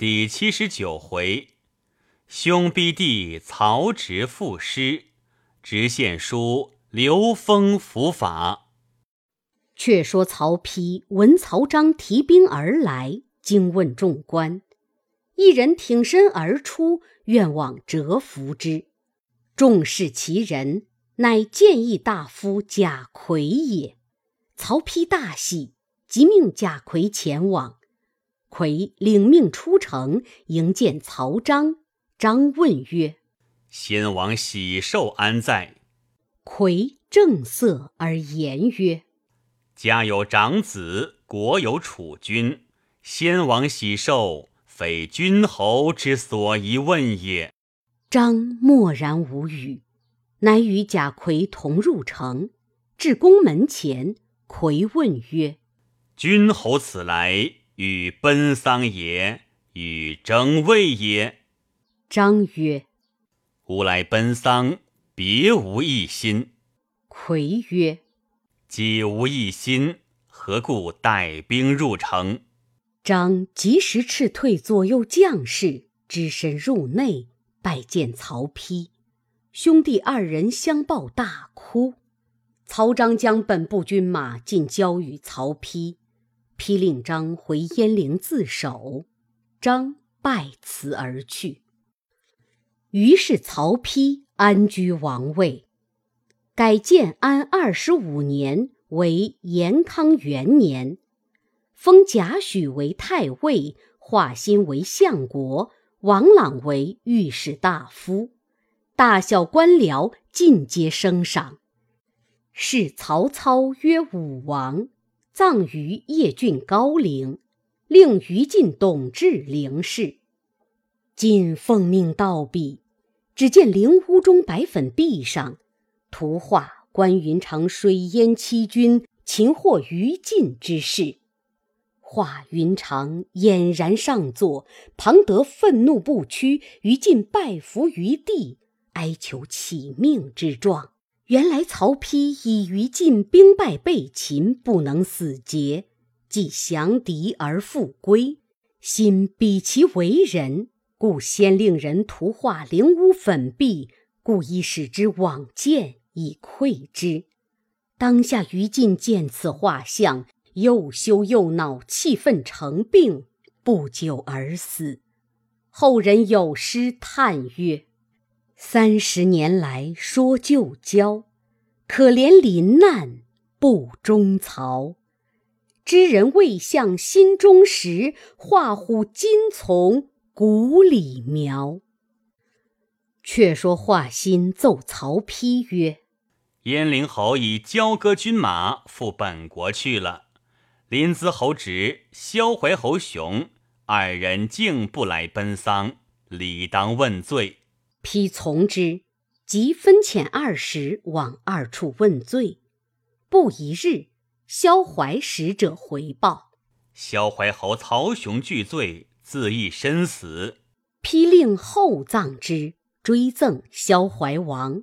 第七十九回，兄逼弟曹植赋诗，直献书刘封伏法。却说曹丕闻曹彰提兵而来，惊问众官，一人挺身而出，愿往折服之。众视其人，乃谏议大夫贾逵也。曹丕大喜，即命贾逵前往。逵领命出城迎见曹彰，彰问曰：“先王喜寿安在？”逵正色而言曰：“家有长子，国有储君。先王喜寿，非君侯之所宜问也。”张默然无语，乃与贾逵同入城，至宫门前，逵问曰：“君侯此来？”与奔丧也，与征魏也。张曰：“吾来奔丧，别无一心。”夔曰：“既无一心，何故带兵入城？”张及时斥退左右将士，只身入内拜见曹丕。兄弟二人相抱大哭。曹彰将本部军马尽交与曹丕。批令张回鄢陵自守，张拜辞而去。于是曹丕安居王位，改建安二十五年为延康元年，封贾诩为太尉，华歆为相国，王朗为御史大夫，大小官僚尽皆升赏，谥曹操曰武王。葬于邺郡高陵，令于禁、董志陵事。今奉命到彼，只见灵屋中白粉壁上，图画关云长水淹七军、擒获于禁之事。画云长俨然上座，庞德愤怒不屈，于禁拜伏于地，哀求起命之状。原来曹丕以于禁兵败被擒，不能死节，即降敌而复归，心比其为人，故先令人图画灵屋粉壁，故意使之往见，以窥之。当下于禁见此画像，又羞又恼，气愤成病，不久而死。后人有诗叹曰。三十年来说旧交，可怜临难不忠曹。知人未向心中实，画虎今从骨里苗。却说华歆奏曹丕曰：“燕陵侯已交割军马，赴本国去了。临淄侯侄、萧怀侯雄二人竟不来奔丧，理当问罪。”丕从之，即分遣二十往二处问罪。不一日，萧怀使者回报：萧怀侯曹雄拒罪，自缢身死。批令厚葬之，追赠萧怀王。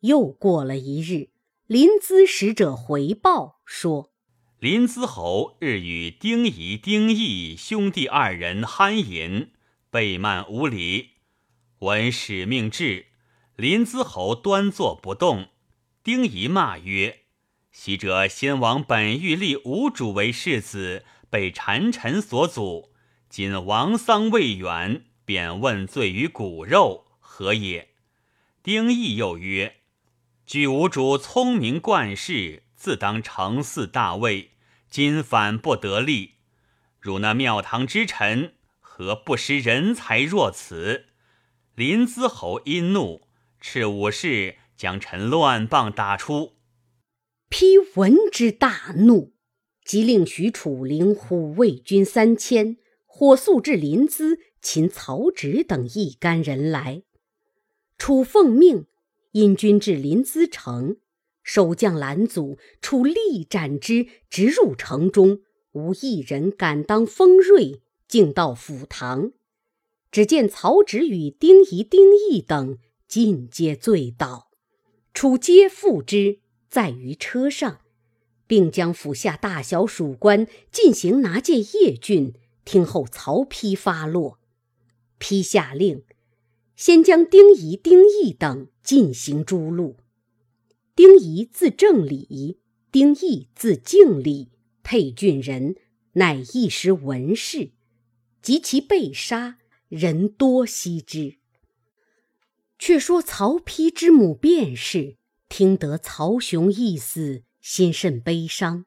又过了一日，临淄使者回报说：临淄侯日与丁仪、丁义兄弟二人酣饮，背慢无礼。闻使命至，临淄侯端坐不动。丁仪骂曰：“昔者先王本欲立吴主为世子，被谗臣所阻。今王丧未远，便问罪于骨肉，何也？”丁义又曰：“据吴主聪明冠世，自当承嗣大位，今反不得力。汝那庙堂之臣，何不识人才若此？”临淄侯因怒，斥武士将臣乱棒打出。丕闻之大怒，即令许褚领虎卫军三千，火速至临淄，擒曹植等一干人来。楚奉命引军至临淄城，守将拦阻，楚力斩之，直入城中，无一人敢当锋锐，竟到府堂。只见曹植与丁仪、丁义等尽皆醉倒，楚皆缚之，在于车上，并将府下大小属官进行拿界邺郡，听候曹丕发落。批下令，先将丁仪、丁义等进行诛戮。丁仪字正礼，丁义字敬礼，沛郡人，乃一时文士。及其被杀，人多悉之。却说曹丕之母卞氏听得曹雄意死，心甚悲伤。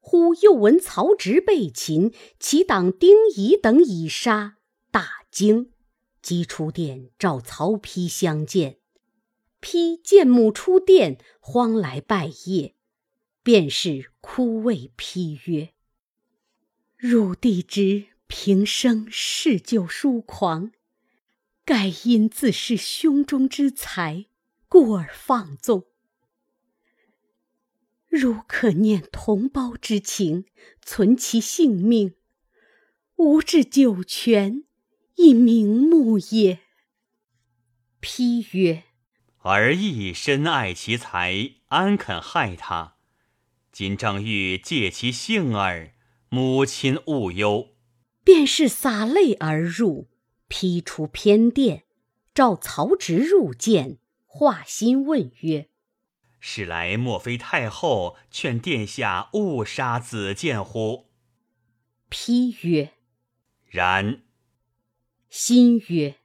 忽又闻曹植被擒，其党丁仪等已杀，大惊，即出殿召曹丕相见。丕见母出殿，慌来拜谒，便是哭谓丕曰：“汝弟之平生嗜酒疏狂，盖因自恃胸中之才，故而放纵。”汝可念同胞之情，存其性命，吾至九泉，亦瞑目也。批曰：“儿亦深爱其才，安肯害他？今正欲借其性儿，母亲勿忧。”便是洒泪而入。批出偏殿，召曹植入见，画心问曰。使来莫非太后劝殿下勿杀子建乎？批曰：“然。”心曰：“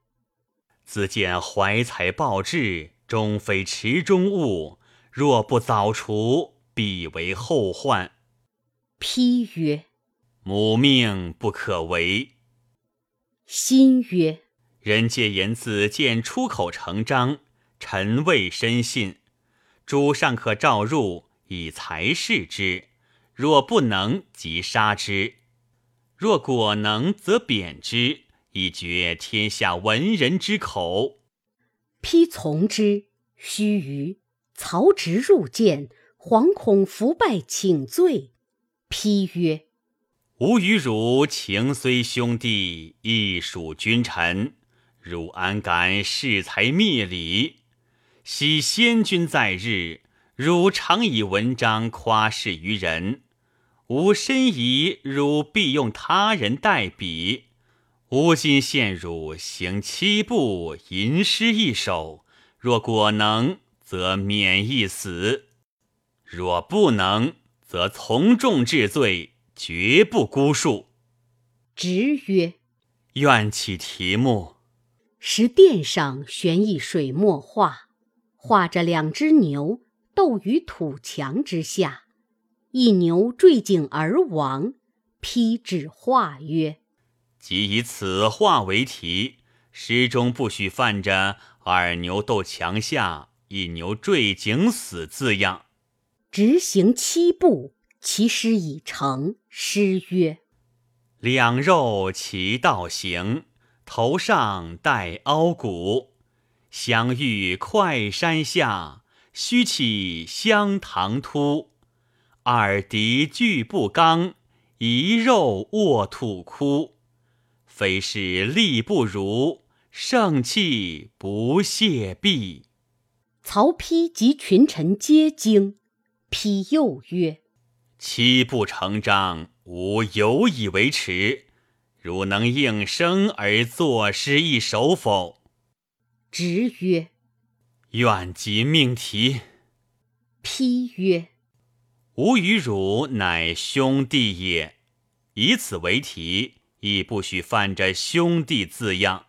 子建怀才抱志，终非池中物。若不早除，必为后患。”批曰：“母命不可违。”心曰：“人皆言子见出口成章，臣未深信。”诸尚可召入以才试之，若不能，即杀之；若果能，则贬之，以绝天下文人之口。丕从之。须臾，曹植入见，惶恐伏拜请罪。丕曰：“吾与汝情虽兄弟，亦属君臣，汝安敢恃才灭礼？”昔先君在日，汝常以文章夸示于人；吾深疑汝必用他人代笔。吾今献汝行七步，吟诗一首。若果能，则免一死；若不能，则从重治罪，绝不姑恕。直曰：“愿起题目。”石殿上悬一水墨画。画着两只牛斗于土墙之下，一牛坠井而亡。批指画曰：“即以此画为题，诗中不许犯着‘二牛斗墙下，一牛坠井死’字样。”执行七步，其诗已成。诗曰：“两肉齐道行，头上戴凹骨。”相遇快山下，须起香堂突。耳敌俱不刚，一肉卧土枯。非是力不如，盛气不泄毕。曹丕及群臣皆惊。丕又曰：“七不成章，吾有以为耻。汝能应声而作诗一首否？”直曰：“愿即命题。”批曰：“吾与汝乃兄弟也，以此为题，亦不许犯着兄弟字样。”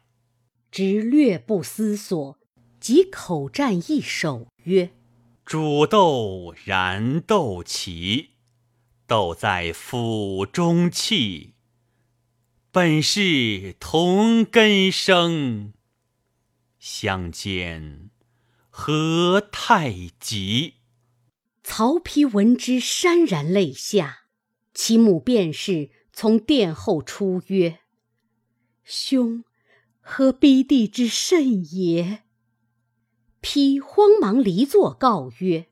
直略不思索，即口占一首曰：“煮豆燃豆萁，豆在釜中泣。本是同根生。”相煎何太急？曹丕闻之，潸然泪下。其母便氏从殿后出曰：“兄何逼弟之甚也？”丕慌忙离座，告曰：“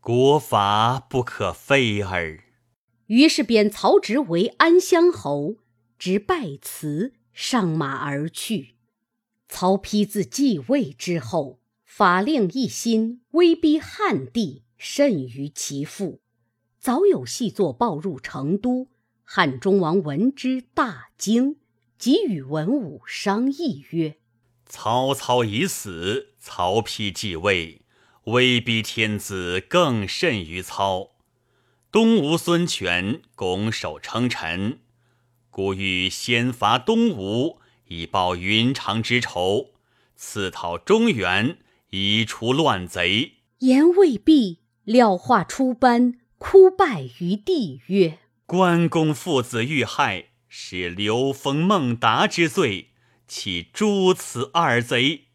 国法不可废耳。”于是贬曹植为安乡侯，执拜辞，上马而去。曹丕自继位之后，法令一新，威逼汉帝甚于其父。早有细作报入成都，汉中王闻之大惊，即与文武商议曰：“曹操已死，曹丕继位，威逼天子更甚于操。东吴孙权拱手称臣，故欲先伐东吴，以报云长之仇；次讨中原，以除乱贼。”言未毕，廖化出班，哭拜于地曰：“关公父子遇害，是刘封、孟达之罪，岂诛此二贼？”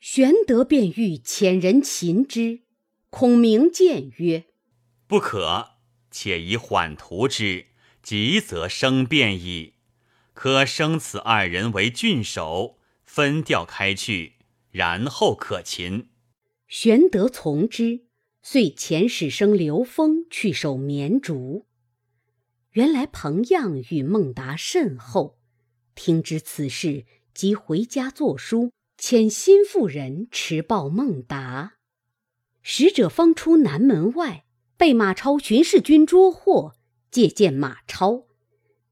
玄德便欲遣人擒之，孔明谏曰：“不可，且以缓图之，急则生变矣。可生此二人为郡守，分调开去，然后可擒。”玄德从之，遂遣使生刘封去守绵竹。原来彭样与孟达甚厚，听知此事，即回家作书，遣心腹人持报孟达。使者方出南门外，被马超巡视军捉获，借见马超。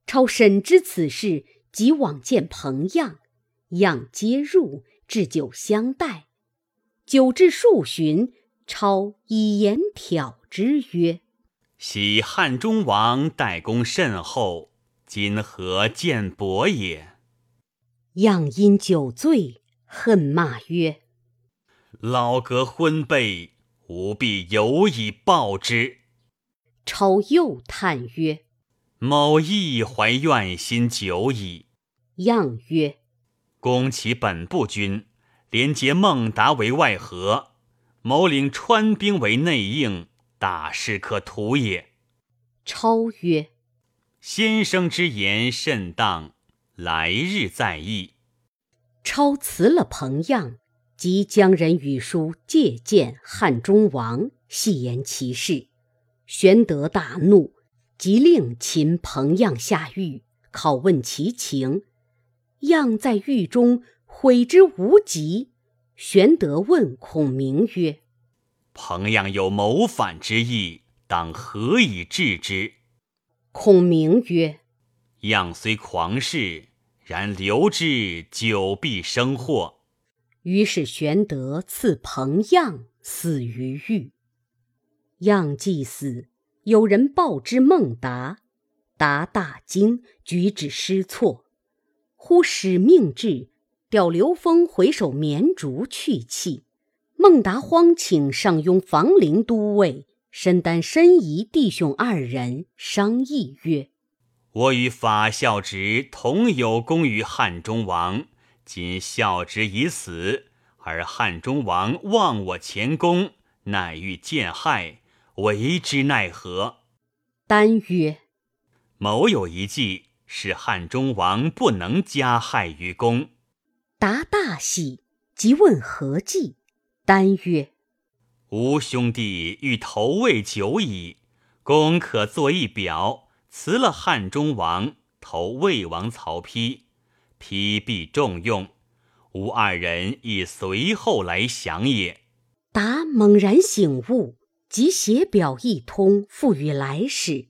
超审知此事，即往见彭样，样接入，置酒相待。酒至数巡，超以言挑之曰：“昔汉中王代公甚厚，今何见薄也？”样因酒醉，恨骂曰：“老革昏悖，吾必有以报之。”超又叹曰：“某亦怀怨心久矣。”样曰：“攻其本部军。”连结孟达为外合，谋领川兵为内应，大事可图也。超曰：“先生之言甚当，来日再议。”超辞了彭样，即将人与书借见汉中王，戏言其事。玄德大怒，即令秦彭样下狱，拷问其情。样在狱中。悔之无及。玄德问孔明曰：“彭样有谋反之意，当何以治之？”孔明曰：“样虽狂士，然留之，久必生祸。”于是玄德赐彭样死于狱。样既死，有人报之孟达，达大惊，举止失措。忽使命至。调刘封回守绵竹去气，孟达慌请上庸房陵都尉申丹、申仪弟兄二人商议曰：“我与法孝直同有功于汉中王，今孝之已死，而汉中王忘我前功，乃欲见害，为之奈何？”丹曰：“某有一计，使汉中王不能加害于公。”达大喜，即问何计。丹曰：“吾兄弟欲投魏久矣，公可作一表，辞了汉中王，投魏王曹丕，丕必重用。吾二人亦随后来降也。”达猛然醒悟，即写表一通，付与来使。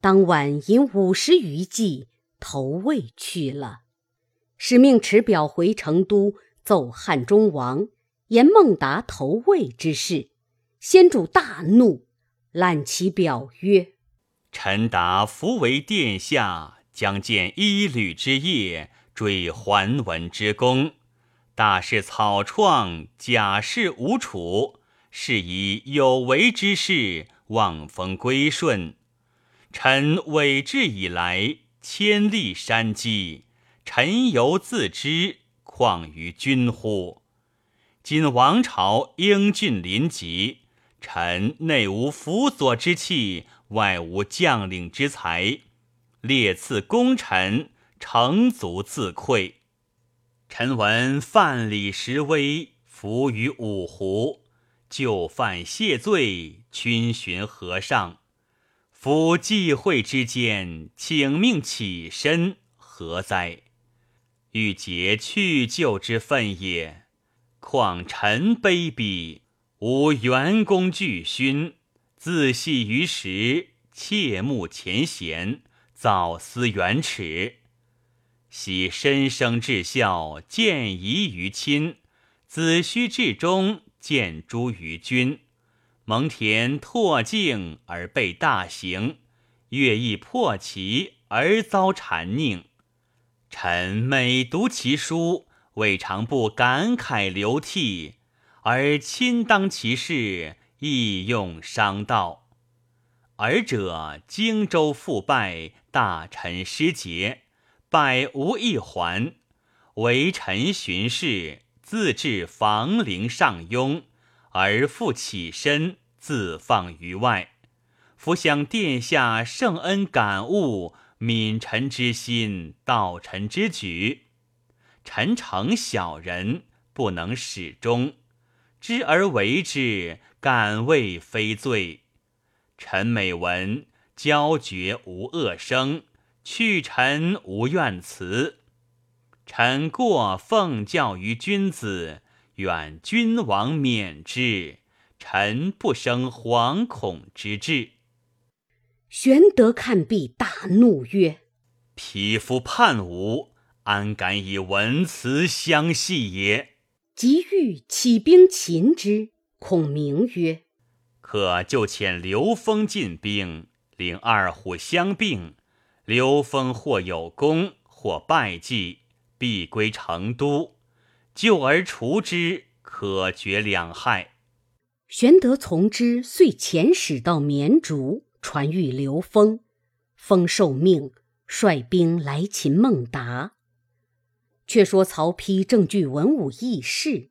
当晚引五十余骑投魏去了。使命持表回成都，奏汉中王言孟达投魏之事。先主大怒，览其表曰：“臣达弗为殿下，将见一履之业，追桓文之功。大事草创，假事无楚，是以有为之事，望风归顺。臣委制以来，千历山积。”臣犹自知，况于君乎？今王朝英俊临极，臣内无辅佐之器，外无将领之才，列次功臣，诚足自愧。臣闻范蠡实威，伏于五湖，就犯谢罪，君寻河上。夫忌讳之间，请命起身，何哉？欲结去旧之愤也，况臣卑鄙，无元功俱勋，自系于时，切慕前贤，早思远耻。喜身生至孝，见仪于亲；子虚至忠，见诸于君。蒙恬拓境而被大刑，乐毅破其而遭谗佞。臣每读其书，未尝不感慨流涕，而亲当其事，亦用商道。尔者荆州复败，大臣失节。百无一还，为臣巡视，自至房陵上庸，而复起身，自放于外。伏想殿下圣恩感悟，悯臣之心，道臣之举。臣诚小人，不能始终，知而为之，敢谓非罪。臣每闻交绝无恶声。去臣无怨辞，臣过奉教于君子，愿君王免之。臣不生惶恐之志。玄德看毕，大怒曰：“匹夫叛吾，安敢以文辞相戏也！”即欲起兵擒之。孔明曰：“可就遣刘封进兵，领二虎相并。”刘封或有功，或败绩，必归成都。救而除之，可绝两害。玄德从之，遂遣使到绵竹，传谕刘封。封受命，率兵来擒孟达。却说曹丕正据文武议事，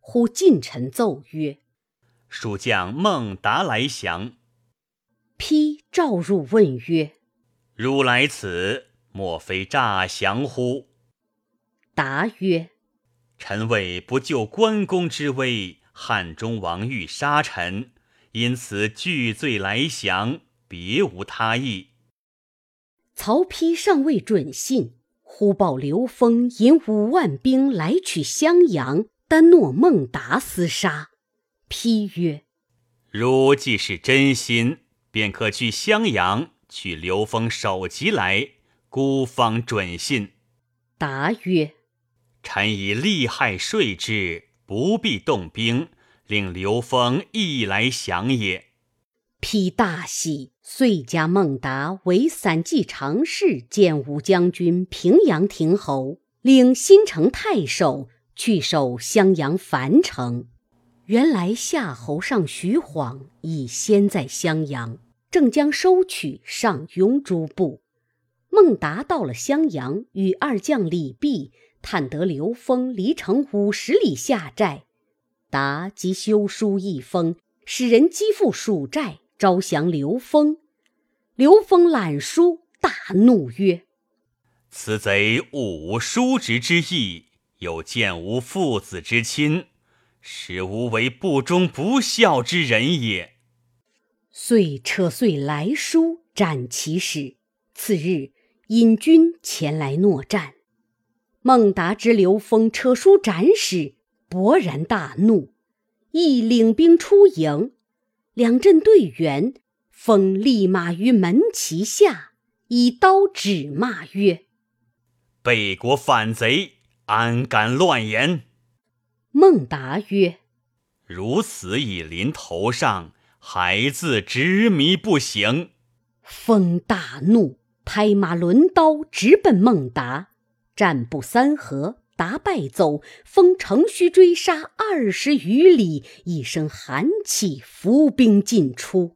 忽近臣奏曰：“蜀将孟达来降。”丕召入问曰：汝来此，莫非诈降乎？答曰：“臣为不救关公之危，汉中王欲杀臣，因此拒罪来降，别无他意。”曹丕尚未准信，忽报刘封引五万兵来取襄阳，单诺孟达厮杀。丕曰：“汝既是真心，便可去襄阳。”取刘封首级来，孤方准信。答曰：“臣以利害说之，不必动兵，令刘封亦来降也。”丕大喜，遂加孟达为散骑常侍、建武将军、平阳亭侯，领新城太守，去守襄阳樊城。原来夏侯尚、徐晃已先在襄阳。正将收取上庸诸部，孟达到了襄阳，与二将李泌探得刘封离城五十里下寨，达即修书一封，使人击付蜀寨，招降刘封。刘封览书，大怒曰：“此贼误无叔侄之意，又见无父子之亲，实无为不忠不孝之人也。”遂扯碎来书，斩其使。次日，引军前来诺战。孟达之刘封扯书斩使，勃然大怒，亦领兵出营。两阵对圆，封立马于门旗下，以刀指骂曰：“背国反贼，安敢乱言？”孟达曰：“如此以临头上。”孩子执迷不醒，封大怒，拍马抡刀直奔孟达。战不三合，达败走，封乘虚追杀二十余里，一声寒气，伏兵尽出。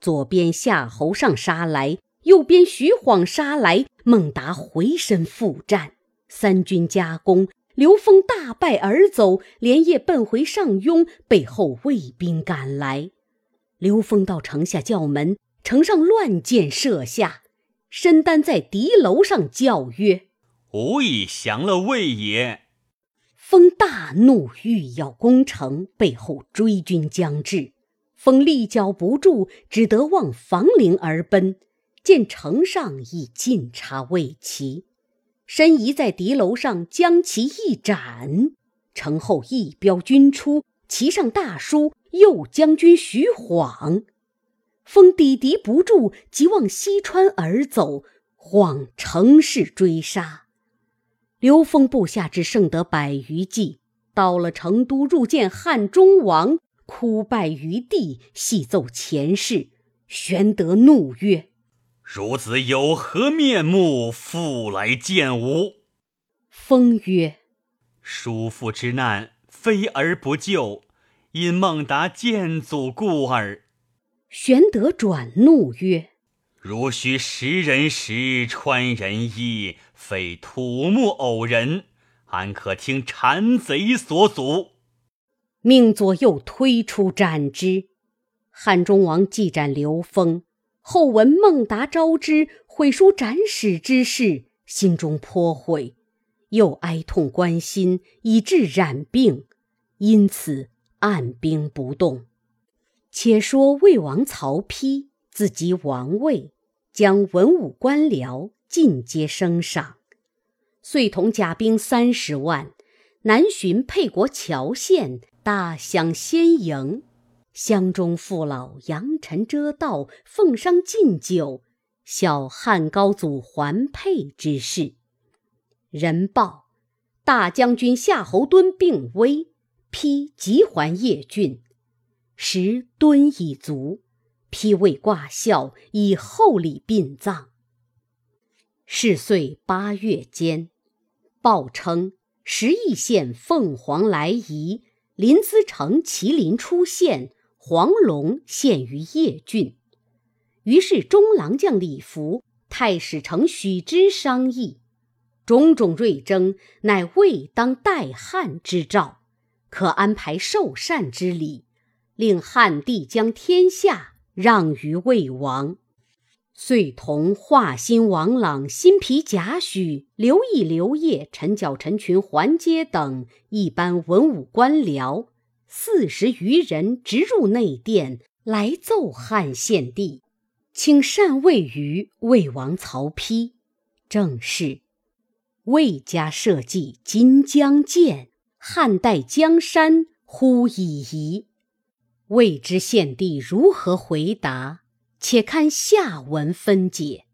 左边夏侯尚杀来，右边徐晃杀来，孟达回身复战，三军夹攻，刘封大败而走，连夜奔回上庸，背后卫兵赶来。刘封到城下叫门，城上乱箭射下。申丹在敌楼上叫曰：“吾已降了魏也。”封大怒，欲要攻城，背后追军将至，封力脚不住，只得望房陵而奔。见城上已尽插魏旗，申仪在敌楼上将其一斩。城后一彪军出，旗上大书。右将军徐晃，封抵敌不住，即往西川而走。晃乘势追杀，刘封部下只剩得百余骑，到了成都入见汉中王，哭拜于地，细奏前事。玄德怒曰：“孺子有何面目复来见吾？”封曰：“叔父之难，非而不救，因孟达见祖故耳。”玄德转怒曰：“如须食人食，穿人衣，非土木偶人，安可听谗贼所阻？”命左右推出斩之。汉中王既斩刘封，后闻孟达招之，毁书斩使之事，心中颇悔，又哀痛关心，以致染病，因此按兵不动。且说魏王曹丕自即王位，将文武官僚尽皆升赏，遂同甲兵三十万，南巡沛国谯县，大享先营。乡中父老扬尘遮道，奉觞进酒，晓汉高祖还沛之事。人报大将军夏侯惇病危，丕急还邺郡。时敦已卒，丕未挂孝，以厚礼殡葬。是岁八月间，报称石邑县凤凰来仪，临淄城麒麟出现。黄龙陷于邺郡，于是中郎将李福、太史丞许之商议，种种瑞征，乃未当代汉之兆，可安排受禅之礼，令汉帝将天下让于魏王。遂同华歆王朗、辛毗贾诩、刘毅、刘烨、陈角、陈群、桓阶等一般文武官僚。四十余人直入内殿，来奏汉献帝，请禅位于魏王曹丕。正是魏家社稷今将建，汉代江山忽已移。未知献帝如何回答？且看下文分解。